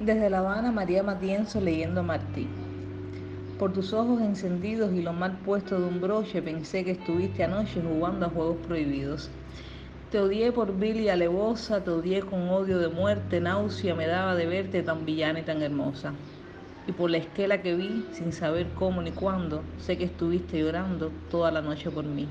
Desde La Habana, María Matienzo leyendo a Martí. Por tus ojos encendidos y lo mal puesto de un broche pensé que estuviste anoche jugando a juegos prohibidos. Te odié por vil y alevosa, te odié con odio de muerte, náusea me daba de verte tan villana y tan hermosa. Y por la esquela que vi, sin saber cómo ni cuándo, sé que estuviste llorando toda la noche por mí.